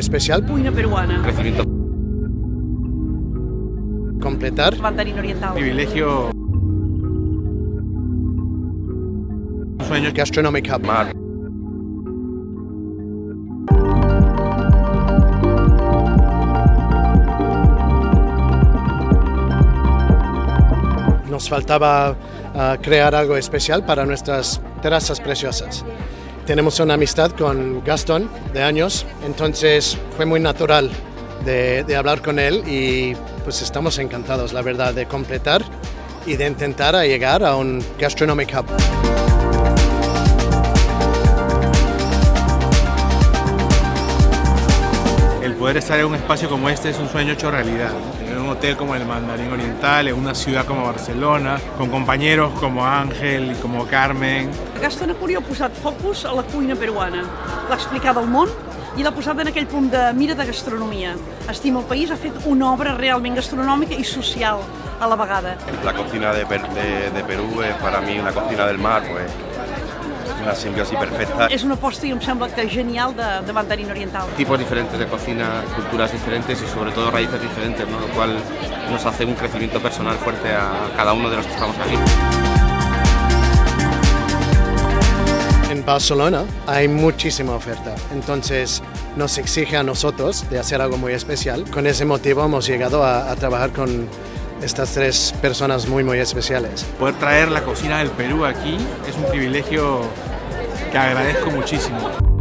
especial, Cuina peruana. Crecimiento. completar Mandarín oriental. privilegio. Un sueño Gastronomic Hub. Mar. Nos faltaba ah, crear algo especial para nuestras terrazas preciosas. Tenemos una amistad con Gastón de años, entonces fue muy natural de, hablar con él y pues estamos encantados, la verdad, de completar y de intentar a llegar a un Gastronomic Hub. El poder estar en un espacio como este es un sueño hecho realidad. Hotel como el Mandarín Oriental, en una ciudad como Barcelona, con compañeros como Ángel y como Carmen. Gaston Acurio ha posat focus a la cuina peruana. L'ha explicat al món i l'ha posat en aquell punt de mira de gastronomia. Estima el país, ha fet una obra realment gastronòmica i social a la vegada. La cocina de, Per- de- de Perú es para mí una cocina del mar, pues una simbiosis perfecta. És una aposta i em sembla que genial de, de Mandarín Oriental. tipos diferentes de cocina, culturas diferentes y sobre todo raíces diferentes, ¿no? lo cual nos hace un crecimiento personal fuerte a cada uno de los que estamos aquí. En Barcelona hay muchísima oferta, entonces nos exige a nosotros de hacer algo muy especial. Con ese motivo hemos llegado a, a trabajar con estas tres personas muy, muy especiales. Poder traer la cocina del Perú aquí es un privilegio que agradezco muchísimo.